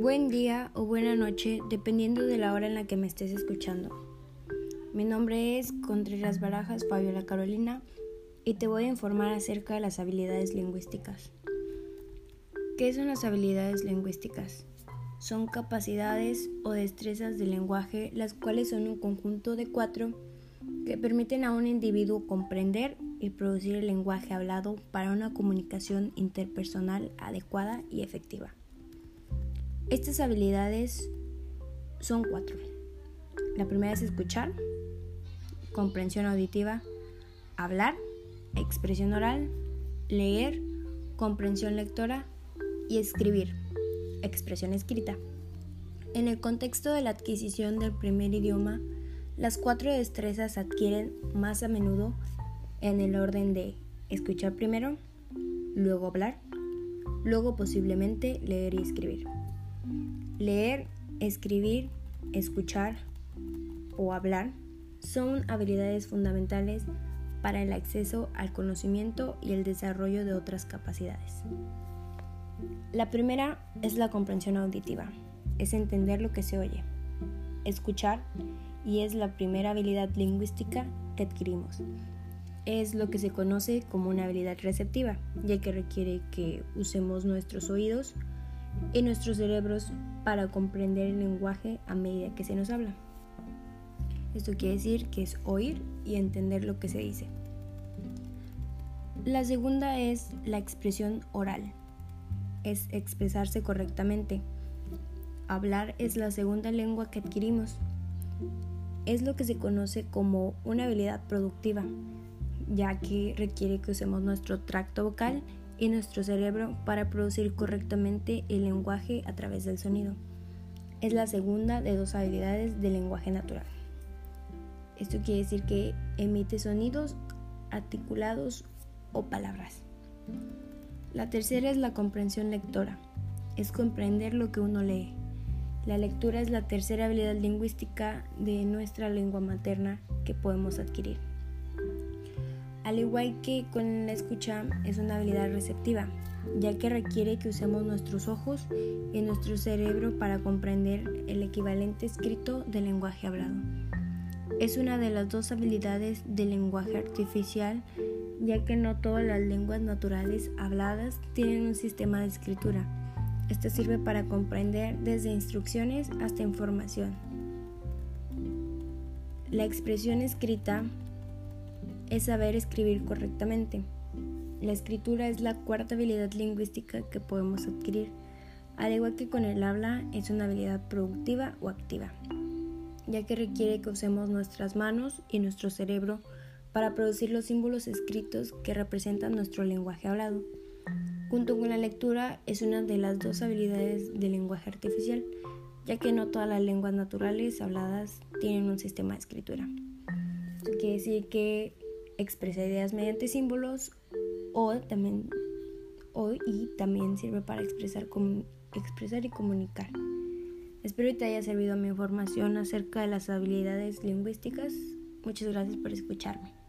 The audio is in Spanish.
Buen día o buena noche, dependiendo de la hora en la que me estés escuchando. Mi nombre es Contreras Barajas Fabiola Carolina y te voy a informar acerca de las habilidades lingüísticas. ¿Qué son las habilidades lingüísticas? Son capacidades o destrezas del lenguaje, las cuales son un conjunto de cuatro que permiten a un individuo comprender y producir el lenguaje hablado para una comunicación interpersonal adecuada y efectiva. Estas habilidades son cuatro. La primera es escuchar, comprensión auditiva, hablar, expresión oral, leer, comprensión lectora y escribir, expresión escrita. En el contexto de la adquisición del primer idioma, las cuatro destrezas adquieren más a menudo en el orden de escuchar primero, luego hablar, luego posiblemente leer y escribir. Leer, escribir, escuchar o hablar son habilidades fundamentales para el acceso al conocimiento y el desarrollo de otras capacidades. La primera es la comprensión auditiva, es entender lo que se oye, escuchar y es la primera habilidad lingüística que adquirimos. Es lo que se conoce como una habilidad receptiva, ya que requiere que usemos nuestros oídos y nuestros cerebros para comprender el lenguaje a medida que se nos habla. Esto quiere decir que es oír y entender lo que se dice. La segunda es la expresión oral. Es expresarse correctamente. Hablar es la segunda lengua que adquirimos. Es lo que se conoce como una habilidad productiva, ya que requiere que usemos nuestro tracto vocal y nuestro cerebro para producir correctamente el lenguaje a través del sonido. Es la segunda de dos habilidades del lenguaje natural. Esto quiere decir que emite sonidos articulados o palabras. La tercera es la comprensión lectora. Es comprender lo que uno lee. La lectura es la tercera habilidad lingüística de nuestra lengua materna que podemos adquirir. Al igual que con la escucha, es una habilidad receptiva, ya que requiere que usemos nuestros ojos y nuestro cerebro para comprender el equivalente escrito del lenguaje hablado. Es una de las dos habilidades del lenguaje artificial, ya que no todas las lenguas naturales habladas tienen un sistema de escritura. Esto sirve para comprender desde instrucciones hasta información. La expresión escrita es saber escribir correctamente. La escritura es la cuarta habilidad lingüística que podemos adquirir, al igual que con el habla es una habilidad productiva o activa, ya que requiere que usemos nuestras manos y nuestro cerebro para producir los símbolos escritos que representan nuestro lenguaje hablado. Junto con la lectura es una de las dos habilidades del lenguaje artificial, ya que no todas las lenguas naturales habladas tienen un sistema de escritura. Quiere decir que expresa ideas mediante símbolos o también o, y también sirve para expresar, expresar y comunicar. Espero que te haya servido mi información acerca de las habilidades lingüísticas. Muchas gracias por escucharme.